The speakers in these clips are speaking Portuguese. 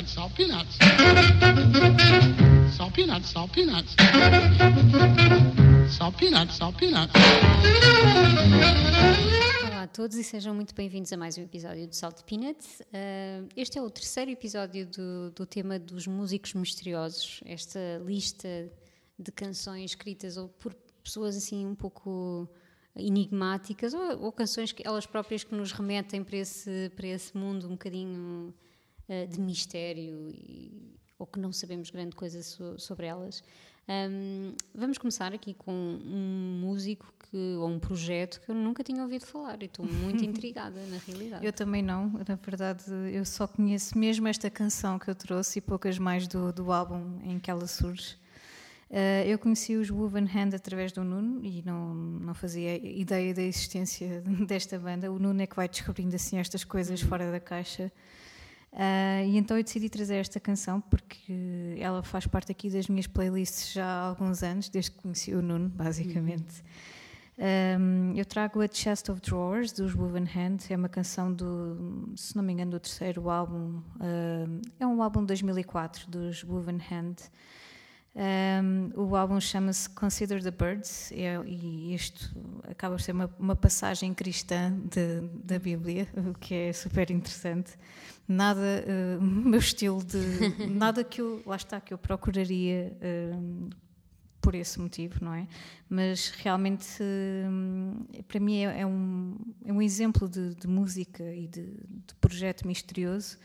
peanuts, salt peanuts. Salt peanuts, salt peanuts. Salt peanuts, salt peanuts. Olá a todos e sejam muito bem-vindos a mais um episódio do Salt Peanuts. Uh, este é o terceiro episódio do, do tema dos músicos misteriosos, esta lista de canções escritas ou por pessoas assim um pouco enigmáticas ou, ou, canções que elas próprias que nos remetem para esse, para esse mundo um bocadinho uh, de mistério e, ou que não sabemos grande coisa so, sobre elas. Um, vamos começar aqui com um músico que, ou um projeto que eu nunca tinha ouvido falar e estou muito intrigada na realidade. Eu também não, na verdade eu só conheço mesmo esta canção que eu trouxe e poucas mais do, do álbum em que ela surge. Uh, eu conheci os Woven Hand através do Nuno e não, não fazia ideia da existência desta banda. O Nuno é que vai descobrindo assim estas coisas fora da caixa. Uh, e então eu decidi trazer esta canção porque ela faz parte aqui das minhas playlists já há alguns anos, desde que conheci o Nuno, basicamente. Um, eu trago a Chest of Drawers dos Woven Hand, é uma canção do, se não me engano, do terceiro álbum. Uh, é um álbum de 2004 dos Woven Hand. Um, o álbum chama-se Consider the Birds é, e isto acaba por ser uma, uma passagem cristã de, da Bíblia, o que é super interessante. Nada, uh, meu estilo de. nada que eu. Lá está, que eu procuraria. Por esse motivo, não é? Mas realmente, para mim, é, é, um, é um exemplo de, de música e de, de projeto misterioso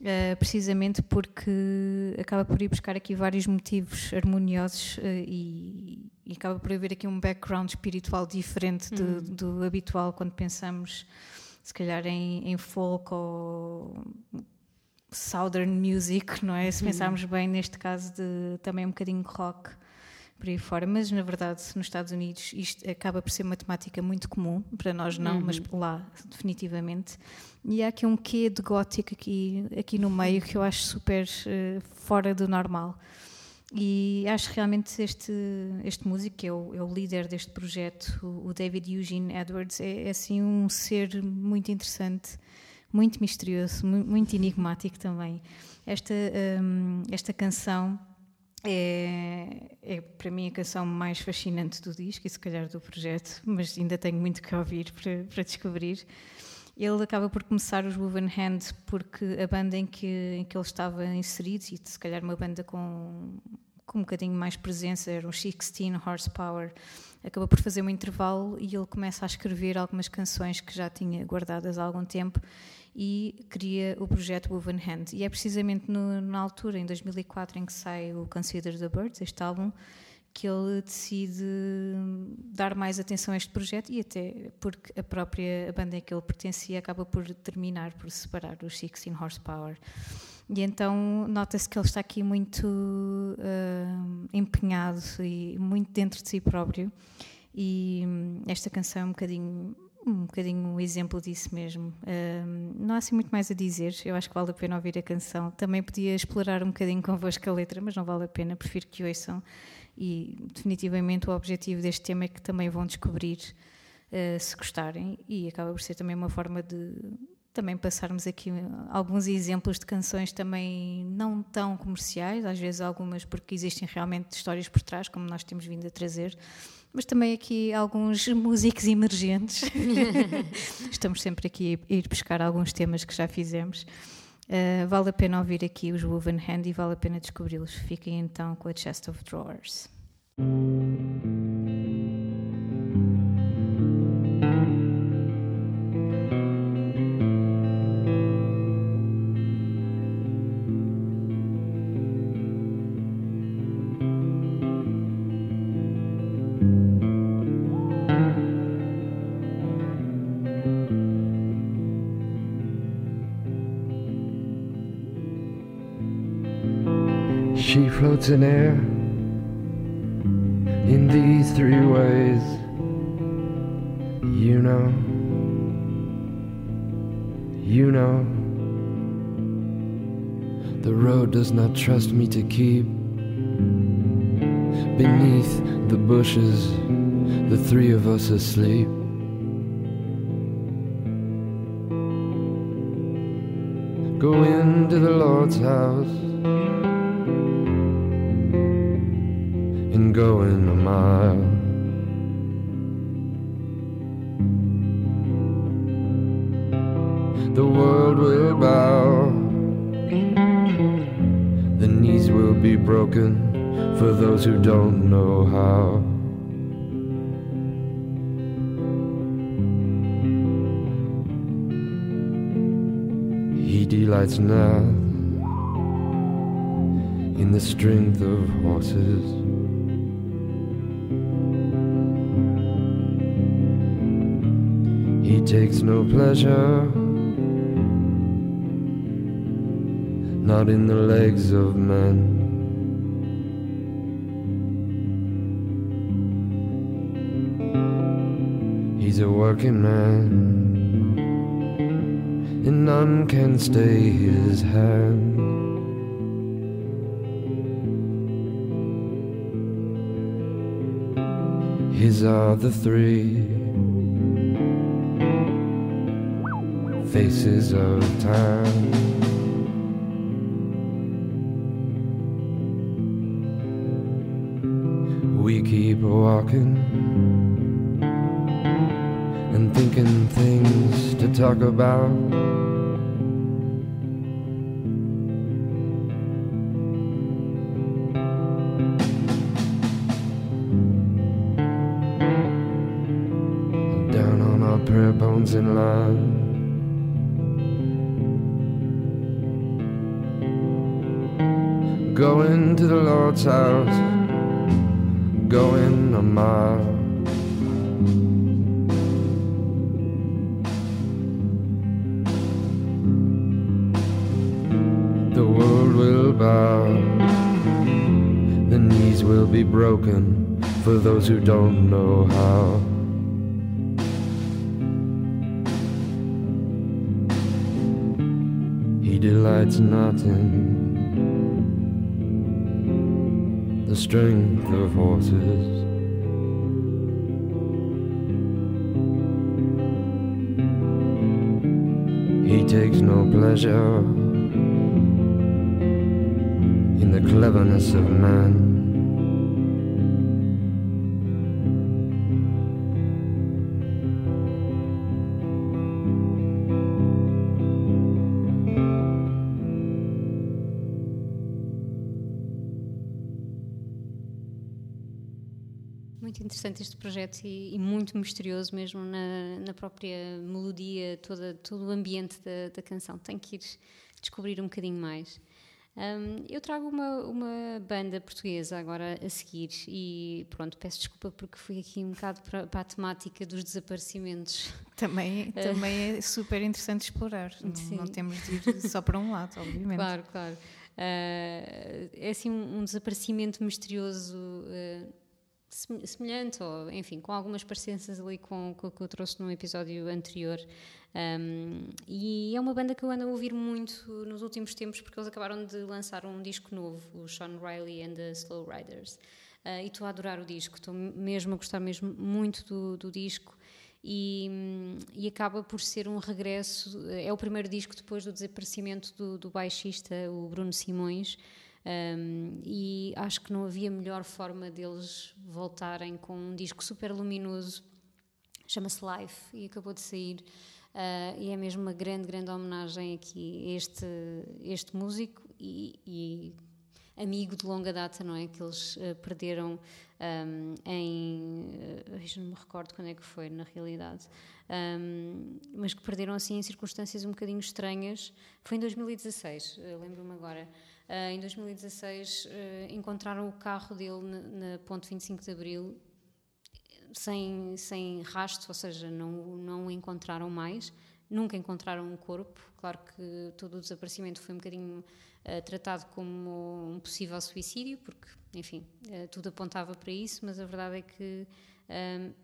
Uh, precisamente porque acaba por ir buscar aqui vários motivos harmoniosos uh, e, e, acaba por haver aqui um background espiritual diferente do, uhum. do habitual quando pensamos, se calhar, em, em, folk ou southern music, não é? Se uhum. pensarmos bem, neste caso, de também um bocadinho rock por aí fora, mas na verdade nos Estados Unidos isto acaba por ser uma temática muito comum, para nós não, uhum. mas lá definitivamente. E há aqui um quê de gótico aqui, aqui no meio que eu acho super uh, fora do normal. E acho realmente este, este músico, que é o, é o líder deste projeto, o, David Eugene Edwards, é, é assim um ser muito interessante, muito misterioso, muito, muito enigmático também. Esta, um, esta canção é, é, para mim a canção mais fascinante do disco e se calhar do projeto, mas ainda tenho muito que ouvir para, para descobrir. Ele acaba por começar os Woven Hand porque a banda em que, em que ele estava inserido, e se calhar uma banda com, com um bocadinho mais presença, era um 16 Horsepower, acaba por fazer um intervalo e ele começa a escrever algumas canções que já tinha guardadas há algum tempo e cria o projeto Woven Hand. E é precisamente no, na altura, em 2004, em que sai o Consider the Birds, este álbum, que ele decide dar mais atenção a este projeto e até porque a própria banda em que ele pertencia acaba por terminar, por separar os 16 Horsepower. E então nota-se que ele está aqui muito uh, empenhado e muito dentro de si próprio. E esta canção é um bocadinho um bocadinho um exemplo disso mesmo. Um, não há assim muito mais a dizer, eu acho que vale a pena ouvir a canção. Também podia explorar um bocadinho convosco a letra, mas não vale a pena, prefiro que ouçam. E definitivamente o objetivo deste tema é que também vão descobrir uh, se gostarem, e acaba por ser também uma forma de também passarmos aqui alguns exemplos de canções também não tão comerciais, às vezes algumas porque existem realmente histórias por trás, como nós temos vindo a trazer mas também aqui alguns músicos emergentes. Estamos sempre aqui a ir buscar alguns temas que já fizemos. Uh, vale a pena ouvir aqui os Woven Hand e vale a pena descobri-los. Fiquem então com a Chest of Drawers. She floats in air in these three ways. You know, you know. The road does not trust me to keep beneath the bushes, the three of us asleep. go into the Lord's house and go in a mile. The world will bow, the knees will be broken for those who don't know how. He delights not in the strength of horses. He takes no pleasure, not in the legs of men. He's a working man, and none can stay his hand. His are the three faces of time. We keep walking and thinking things to talk about. Down on our prayer bones in line. Going to the Lord's house, going a mile. The world will bow, the knees will be broken for those who don't know how. He delights not in the strength of horses. He takes no pleasure in the cleverness of man. Muito interessante este projeto e, e muito misterioso mesmo na, na própria melodia, toda, todo o ambiente da, da canção. Tenho que ir descobrir um bocadinho mais. Um, eu trago uma, uma banda portuguesa agora a seguir e pronto, peço desculpa porque fui aqui um bocado para, para a temática dos desaparecimentos. Também, também é super interessante explorar. Não, não temos de ir só para um lado, obviamente. Claro, claro. Uh, é assim um, um desaparecimento misterioso uh, semelhante, ou enfim, com algumas parecenças ali com, o que eu trouxe no episódio anterior. Um, e é uma banda que eu ando a ouvir muito nos últimos tempos porque eles acabaram de lançar um disco novo, o Sean Riley and the Slow Riders. Uh, e estou a adorar o disco, estou mesmo a gostar mesmo muito do, do disco. E, e acaba por ser um regresso. É o primeiro disco depois do desaparecimento do, do baixista, o Bruno Simões. Um, e acho que não havia melhor forma deles voltarem com um disco super luminoso, chama-se Life e acabou de sair. Uh, e é mesmo uma grande, grande homenagem aqui a este, este músico e, e amigo de longa data, não é? Que eles uh, perderam um, em. Uh, não me recordo quando é que foi, na realidade. Um, mas que perderam assim em circunstâncias um bocadinho estranhas. Foi em 2016, uh, lembro-me agora. Uh, em 2016 uh, encontraram o carro dele na, na Ponte 25 de Abril sem, sem rastro, ou seja, não, não o encontraram mais, nunca encontraram um corpo. Claro que todo o desaparecimento foi um bocadinho uh, tratado como um possível suicídio, porque, enfim, uh, tudo apontava para isso, mas a verdade é que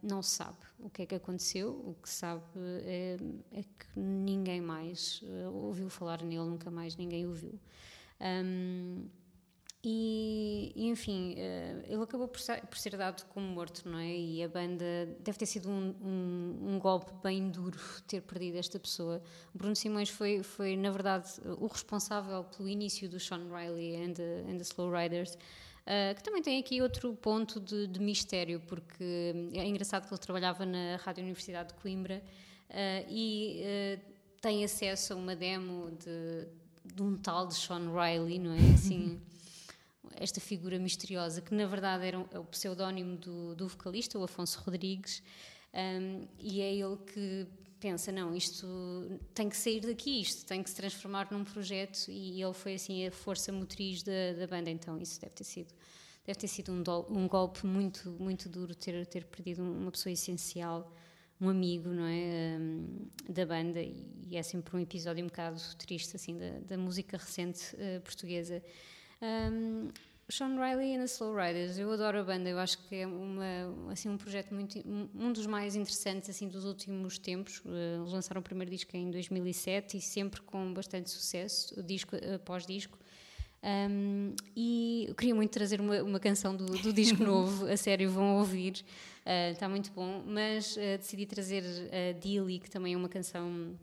não se sabe o que é que aconteceu. O que se sabe é, é que ninguém mais uh, ouviu falar nele, nunca mais ninguém o viu. Um, E, enfim, uh, ele acabou por ser, por ser, dado como morto, não é? E a banda deve ter sido um, um, um, golpe bem duro ter perdido esta pessoa. Bruno Simões foi, foi na verdade, o responsável pelo início do Sean Riley and the, and the Slow Riders. Uh, que também tem aqui outro ponto de, de, mistério, porque é engraçado que ele trabalhava na Rádio Universidade de Coimbra uh, e tem acesso a uma demo de, de um tal de Sean Riley, não é? Assim esta figura misteriosa, que na verdade era é o pseudónimo do, do vocalista, o Afonso Rodrigues, um, e é ele que pensa, não, isto tem que sair daqui, isto tem que se transformar num projeto, e ele foi assim a força motriz da, da banda, então isso deve ter sido deve ter sido um, do, um golpe muito muito duro ter ter perdido uma pessoa essencial um amigo não é um, da banda e é sempre um episódio um bocado triste assim da, da música recente uh, portuguesa um, Sean Riley and the Slow Riders, eu adoro a banda, eu acho que é uma, assim, um projeto muito, um dos mais interessantes assim, dos últimos tempos. Uh, eles lançaram o primeiro disco em 2007 e sempre com bastante sucesso, disco após disco. Um, e eu queria muito trazer uma, uma canção do, do, disco novo, a sério, vão ouvir, uh, está muito bom. Mas uh, decidi trazer a Dilly, que também é uma canção,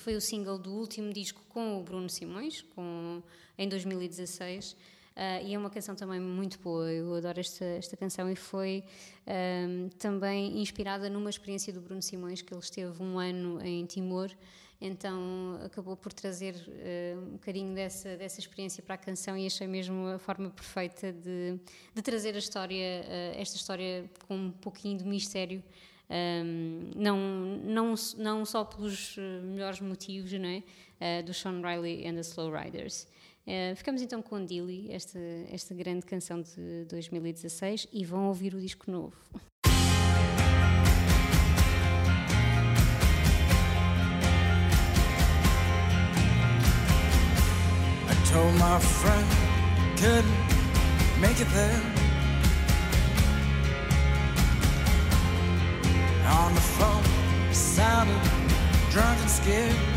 foi o single do último disco com o Bruno Simões, com em 2016. Uh, ah, e é uma canção também muito boa, eu adoro esta, esta canção e foi um, também inspirada numa experiência do Bruno Simões, que ele esteve um ano em Timor, então acabou por trazer uh, um bocadinho dessa, dessa experiência para a canção e achei mesmo a forma perfeita de, de trazer a história, uh, esta história com um pouquinho de mistério. Um, não, não, não só pelos melhores motivos não é? Do Sean Riley and the Slow Riders. Uh, ficamos então com Dilly, esta, esta grande canção de 2016, e vão ouvir o disco novo. Told my friend couldn't make it there. On the phone, sounded drunk and scared.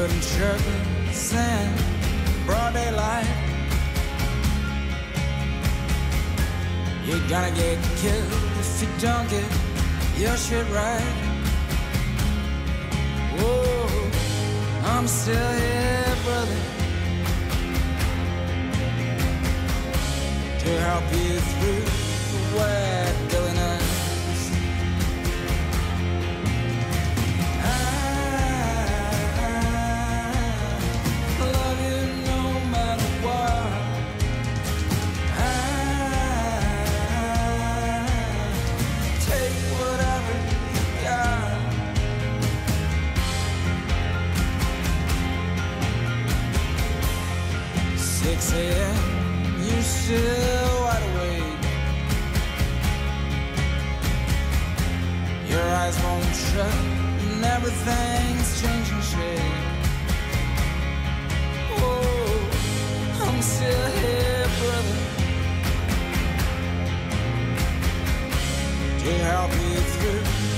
Barefoot and shirtless in broad daylight. You're gonna get killed if you don't get your shit right. Whoa, I'm still here, brother, to help you through the wet eyes won't shut, and everything's changing shape. Oh, I'm still here, brother, to help you through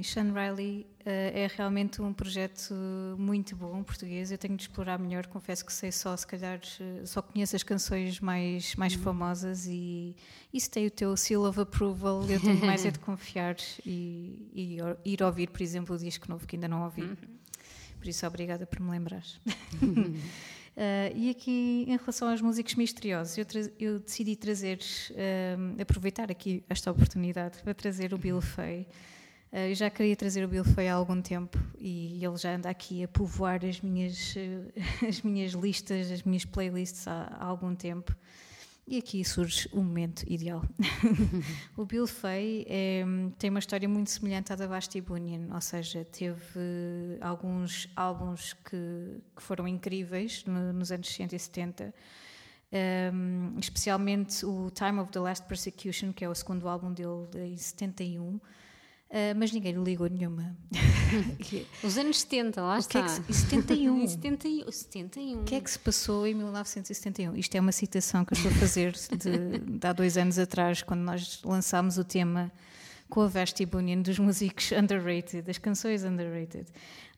Bem, Sean Riley uh, é realmente um projeto muito bom português. Eu tenho de explorar melhor. Confesso que sei só, se calhar, uh, só conheço as canções mais, mais uhum. famosas e isso tem o teu seal of approval. Eu tenho mais é de confiar e, e, ir ouvir, por exemplo, o disco novo que ainda não ouvi. Uhum. Por isso, obrigada por me lembrar. Uh, e aqui, em relação aos músicos misteriosos, eu, eu decidi trazer, aproveitar aqui esta oportunidade para trazer o Bill Fay. Eh, eu já queria trazer o Bill Fay há algum tempo e ele já anda aqui a povoar as minhas, eh, as minhas listas, as minhas playlists há, há algum tempo. E aqui surge o momento ideal. o Bill Fay é, tem uma história muito semelhante à da Basti Bunyan, ou seja, teve alguns álbuns que, que foram incríveis no, nos anos 60 e 70, um, especialmente o Time of the Last Persecution, que é o segundo álbum dele em 71 Uh, mas ninguém lhe ligou nenhuma. Os anos 70, lá o está. Que é que, 71. 71. 71. O que é que se passou em 1971? Isto é uma citação que eu estou a fazer de, de há dois anos atrás, quando nós lançámos o tema com a Vesti Bunyan dos músicos underrated, das canções underrated.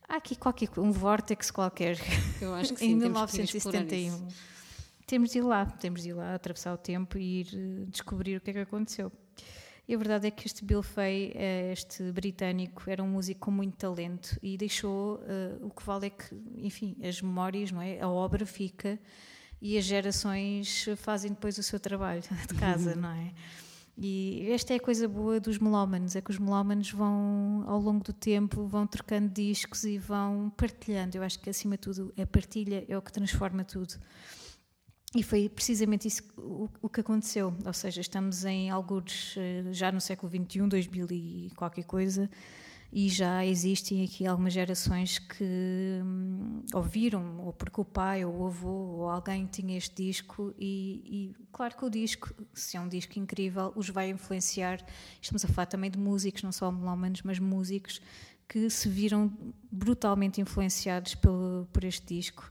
Há aqui qualquer um vórtice qualquer. Eu acho que sim, em 1971. Temos de ir lá, temos de ir lá, atravessar o tempo e ir eh, descobrir o que é que aconteceu. E a verdade é que este Bill Fay, eh, este britânico, era um músico com muito talento e deixou uh, o que vale é que, enfim, as memórias, não é? A obra fica e as gerações fazem depois o seu trabalho de casa, não é? E esta é a coisa boa dos melómanos, é que os melómanos vão, ao longo do tempo, vão trocando discos e vão partilhando. Eu acho que, acima de tudo, a partilha é o que transforma tudo. E foi precisamente isso o, que aconteceu. Ou seja, estamos em alguns eh, já no século XXI, 2000 e qualquer coisa, e já existem aqui algumas gerações que hum, ouviram, ou porque o pai ou o avô ou alguém tinha este disco, e, e, claro que o disco, se é um disco incrível, os vai influenciar. Estamos a falar também de músicos, não só melómanos, mas músicos que se viram brutalmente influenciados pelo, por este disco.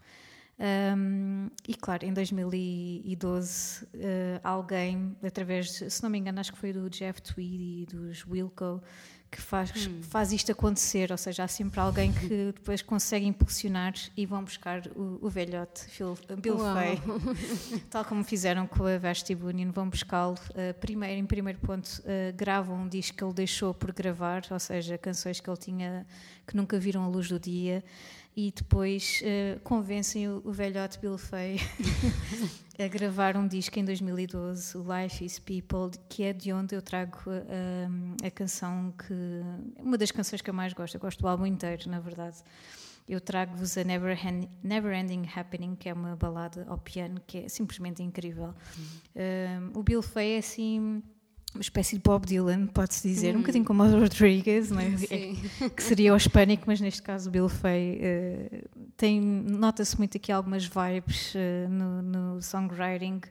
Um, e claro, em 2012, uh, alguém, através, se não me engano, acho que foi do Jeff Tweedy e dos Wilco, que faz, hum. faz isto acontecer. Ou seja, há sempre alguém que depois consegue impulsionar e vão buscar o, o velhote Phil, Bill Fay, tal como fizeram com a Vesti Bunyan, vão buscá-lo. Uh, primeiro, em primeiro ponto, uh, gravam um disco que ele deixou por gravar, ou seja, canções que ele tinha que nunca viram a luz do dia e depois uh, convencem o, o velhote Bill Fay a gravar um disco em 2012, o Life is People, que é de onde eu trago uh, a canção que. uma das canções que eu mais gosto, eu gosto do álbum inteiro, na verdade. Eu trago-vos a Never, Never Ending Happening, que é uma balada ao piano que é simplesmente incrível. Uhum. o Bill Fay é assim uma espécie de Bob Dylan, pode-se dizer, hum. um bocadinho como o Rodriguez, é? é? que seria o hispânico, mas neste caso o Bill Fay uh, tem nota-se muito aqui algumas vibes uh, no, no, songwriting,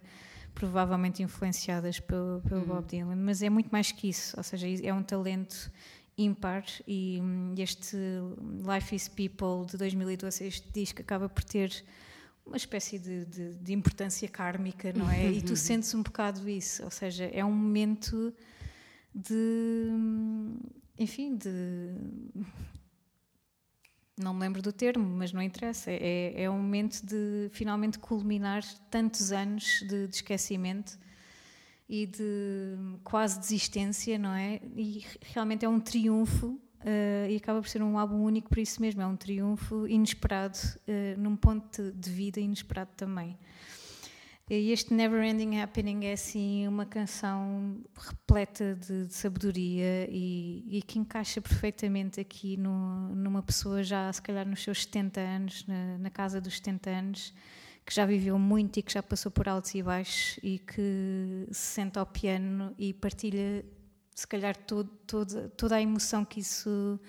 provavelmente influenciadas pelo, pelo hum. Bob Dylan, mas é muito mais que isso, ou seja, é um talento ímpar e um, este Life is People de 2012, este disco acaba por ter uma espécie de, de, de, importância kármica, não é? E tu sentes um bocado isso, ou seja, é um momento de, enfim, de não me lembro do termo, mas não interessa. É, é um momento de finalmente culminar tantos anos de, de, esquecimento e de quase desistência, não é? E realmente é um triunfo Uh, e acaba por ser um álbum único por isso mesmo, é um triunfo inesperado, uh, num ponto de vida inesperado também. E este Never Ending Happening é assim uma canção repleta de, de sabedoria e, e, que encaixa perfeitamente aqui no, numa pessoa já, se calhar, nos seus 70 anos, na, na casa dos 70 anos, que já viveu muito e que já passou por altos e baixos e que se senta ao piano e partilha se calhar todo, todo, toda a emoção que isso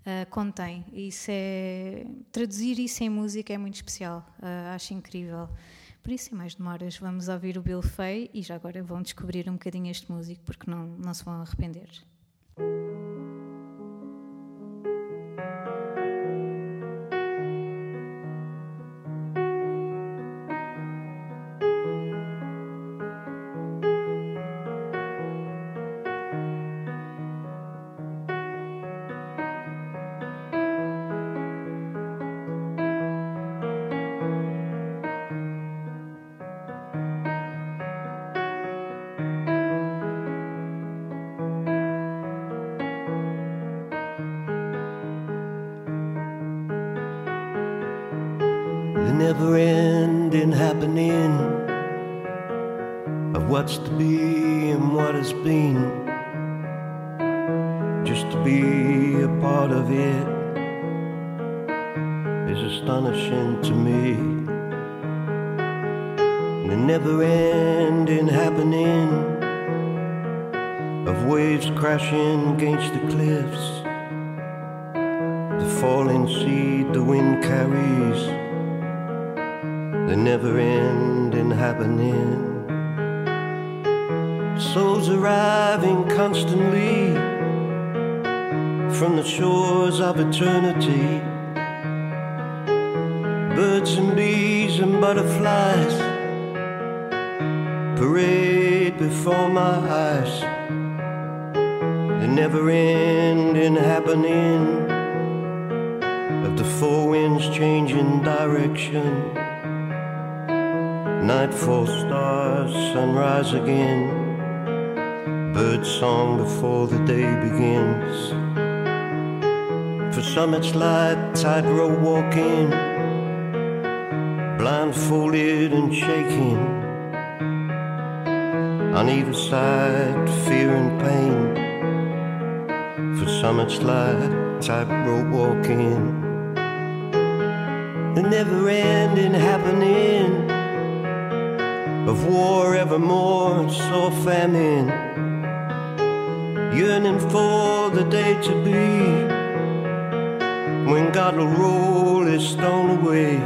uh, contém. Isso é traduzir isso em música é muito especial. Uh, acho incrível. Por isso, sem mais demoras, vamos ouvir o Bill Fay e já agora vão descobrir um bocadinho este músico porque não, não se vão arrepender. Never ending happening of what's to be and what has been. Just to be a part of it is astonishing to me. The never ending happening of waves crashing against the cliffs, the falling seed the wind carries, the never ending happening. Souls arriving constantly from the shores of eternity. Birds and bees and butterflies parade before my eyes. The never ending happening of the four winds changing direction. Nightfall stars, sunrise again. Bird song before the day begins. For some it's light, tightrope walking, blindfolded and shaking. On either side, fear and pain. For some it's light, tightrope walking. The never ending happening of war evermore, so famine yearning for the day to be when God will roll his stone away.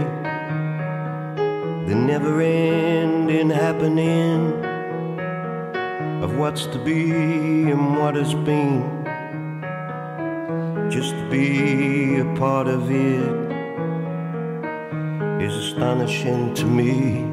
The never ending happening of what's to be and what has been. Just to be a part of it is astonishing to me.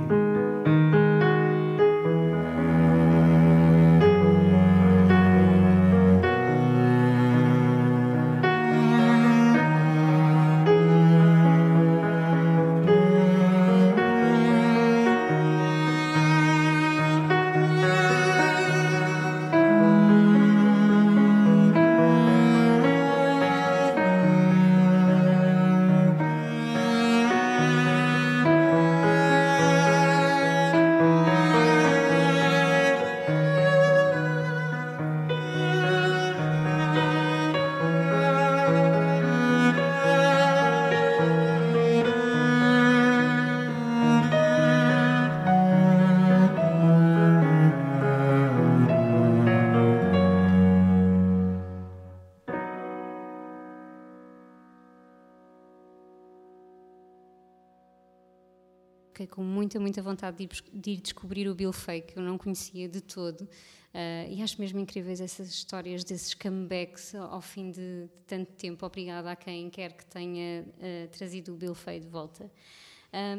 Muita, muita vontade de ir, de ir descobrir o Bill Fay, que eu não conhecia de todo. Uh, e acho mesmo incríveis essas histórias desses comebacks ao fim de, de tanto tempo. Obrigada a quem quer que tenha uh, trazido o Bill Fay de volta.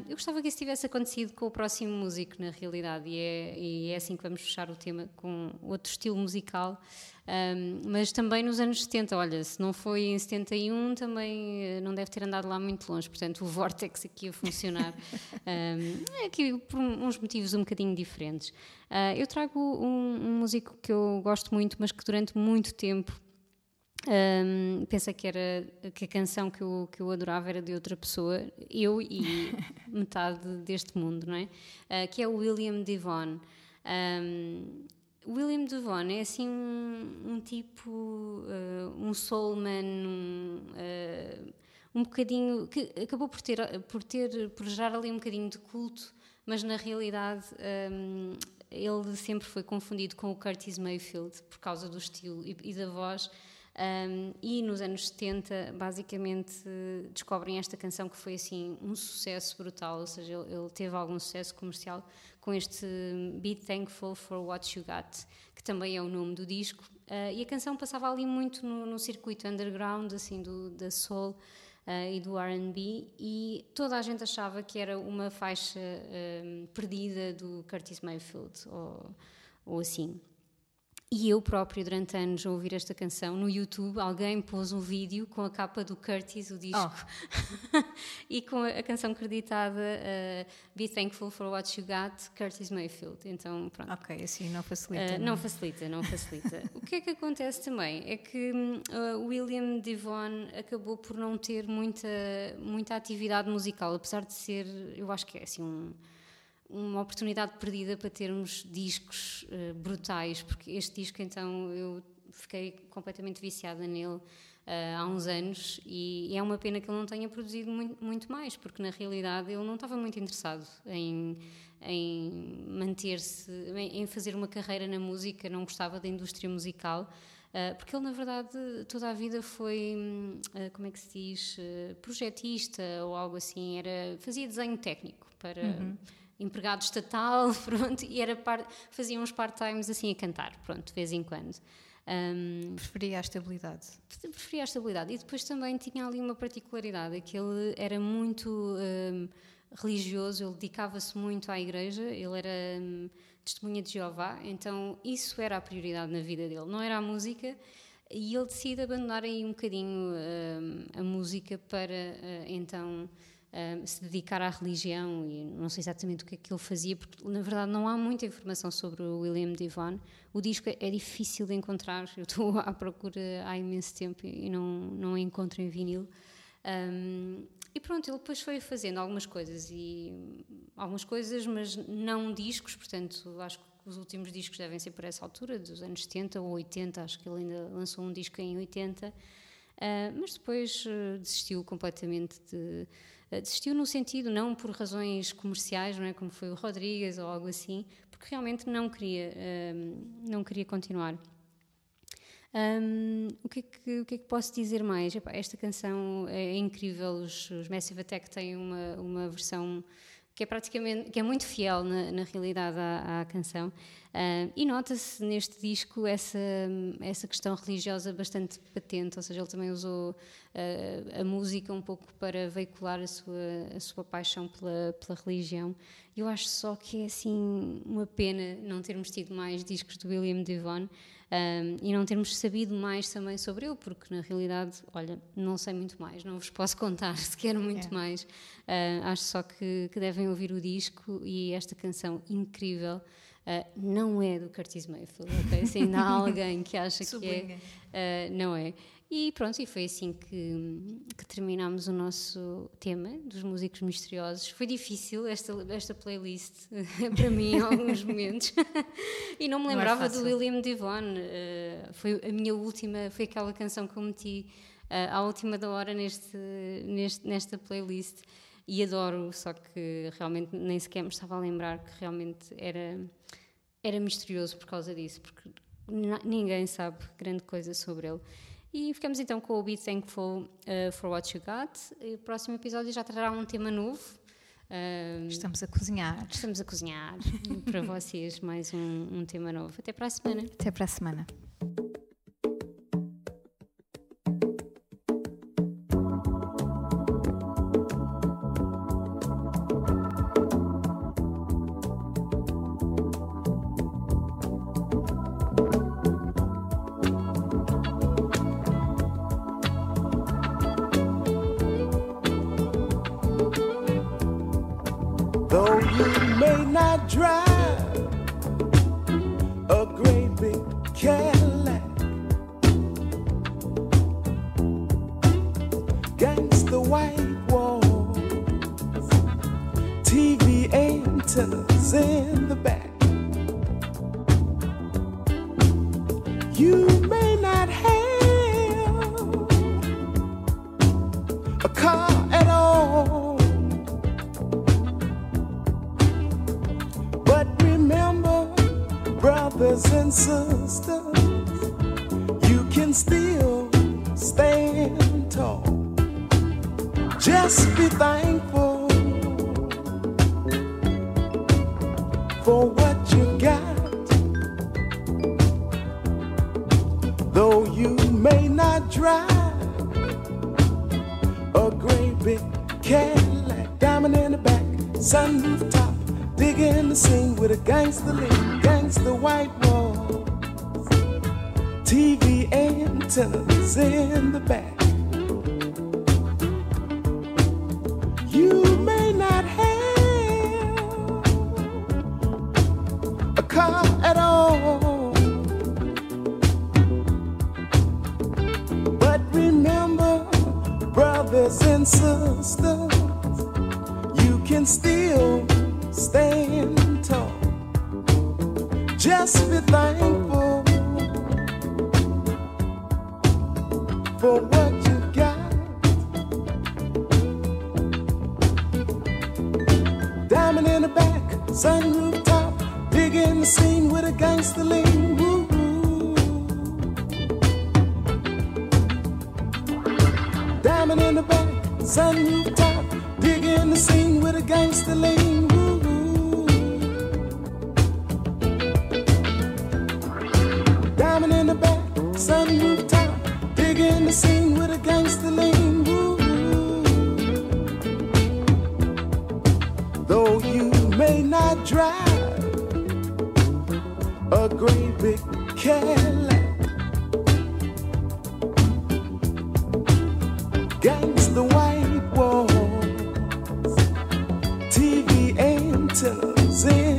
Eu gostava que isso tivesse acontecido com o próximo músico, na realidade, e é, e é assim que vamos fechar o tema com outro estilo musical. Um, mas também nos anos 70, olha, se não foi em 71, também eh, não deve ter andado lá muito longe, portanto, o Vortex aqui a funcionar um, é aqui por uns motivos um bocadinho diferentes. Uh, eu trago um, um músico que eu gosto muito, mas que durante muito tempo um, pensei que era que a canção que eu, que eu adorava era de outra pessoa, eu e metade deste mundo, não é? Uh, que é o William Devon. Um, William Devon é assim um, um tipo, uh, um soulman, um, uh, um bocadinho que acabou por ter, por ter, por gerar ali um bocadinho de culto, mas na realidade ele sempre foi confundido com o Curtis Mayfield por causa do estilo e, e da voz. Um, e nos anos 70, basicamente, descobrem esta canção que foi assim um sucesso brutal, ou seja, ele, ele teve algum sucesso comercial com este Be Thankful for What You Got, que também é o nome do disco. Uh, e a canção passava ali muito no, no circuito underground, assim, do, da soul uh, e do R&B, e toda a gente achava que era uma faixa uh, perdida do Curtis Mayfield, ou, ou assim. E eu próprio, durante anos, a ouvir esta canção, no YouTube, alguém pôs um vídeo com a capa do Curtis, o disco, oh. e com a, canção creditada uh, Be Thankful for What You Got, Curtis Mayfield. Então, pronto. Ok, assim não facilita. Uh, não facilita, não facilita. o que é que acontece também? É que uh, William Devon acabou por não ter muita, muita atividade musical, apesar de ser, eu acho que é assim um uma oportunidade perdida para termos discos uh, brutais, porque este disco então eu fiquei completamente viciada nele uh, há uns anos e, e, é uma pena que ele não tenha produzido muito, muito, mais, porque na realidade ele não estava muito interessado em, em manter-se, em, em, fazer uma carreira na música, não gostava da indústria musical. Uh, porque ele, na verdade, toda a vida foi, como é que se diz, projetista ou algo assim, era, fazia desenho técnico para, uhum empregado estatal, pronto, e era par, fazia uns part-times assim a cantar, pronto, de vez em quando. Um, preferia a estabilidade. Preferia a estabilidade. E depois também tinha ali uma particularidade, é que ele era muito um, religioso, ele dedicava-se muito à igreja, ele era um, testemunha de Jeová, então isso era a prioridade na vida dele, não era a música. E ele decide abandonar aí um bocadinho a música para uh, se dedicar à religião e não sei exatamente o que é que ele fazia, porque na verdade não há muita informação sobre o William Devon. O disco é difícil de encontrar, eu estou à procura há imenso tempo e não, não encontro em vinil. Um, e pronto, ele depois foi fazendo algumas coisas, e algumas coisas, mas não discos, portanto, acho que os últimos discos devem ser por essa altura, dos anos 70 ou 80, acho que ele ainda lançou um disco em 80, uh, mas depois uh, desistiu completamente de eh, desistiu no sentido, não por razões comerciais, não é? como foi o Rodrigues ou algo assim, porque realmente não queria, não queria continuar. Um, o, que é que, o que é que posso dizer mais? Epá, esta canção é incrível, os, os Massive Attack têm uma, uma versão que é praticamente que é muito fiel na, na realidade à, à canção. Uh, e nota-se neste disco essa essa questão religiosa bastante patente ou seja ele também usou uh, a música um pouco para veicular a sua a sua paixão pela pela religião. Eu acho só que é assim uma pena não termos tido mais discos do William Devon um, e não termos sabido mais também sobre ele, porque na realidade, olha, não sei muito mais, não vos posso contar sequer muito é. mais. Uh, acho só que, que, devem ouvir o disco e esta canção incrível. Uh, não é do Curtis Mayfield, ok? Se ainda há alguém que acha que é, uh, não é. E pronto, e foi assim que, que terminámos o nosso tema dos músicos misteriosos. Foi difícil esta, esta playlist para mim em alguns momentos. e não me lembrava não é do William Devon. Uh, foi a minha última, foi aquela canção que eu meti uh, à última da hora neste, neste, nesta playlist. E adoro, só que realmente nem sequer me estava a lembrar que realmente era, era misterioso por causa disso, porque ninguém sabe grande coisa sobre ele. E ficamos então com o Be Thankful uh, for What You Got. E o próximo episódio já trará um tema novo. Uh, estamos a cozinhar. Estamos a cozinhar para vocês mais um, um tema novo. Até para a semana. Até para a semana. drive a great big Cadillac. Against the white walls, TV antennas in the back. Walls. Car at all. But remember, brothers and sisters, you can still stand tall. Just be thankful for what you got. Diamond in the back, sunroof digging the scene with a gangster lean. Woo. Diamond in the back, sunroof top, digging the scene with a gangster lean. against the white walls. TV enters in.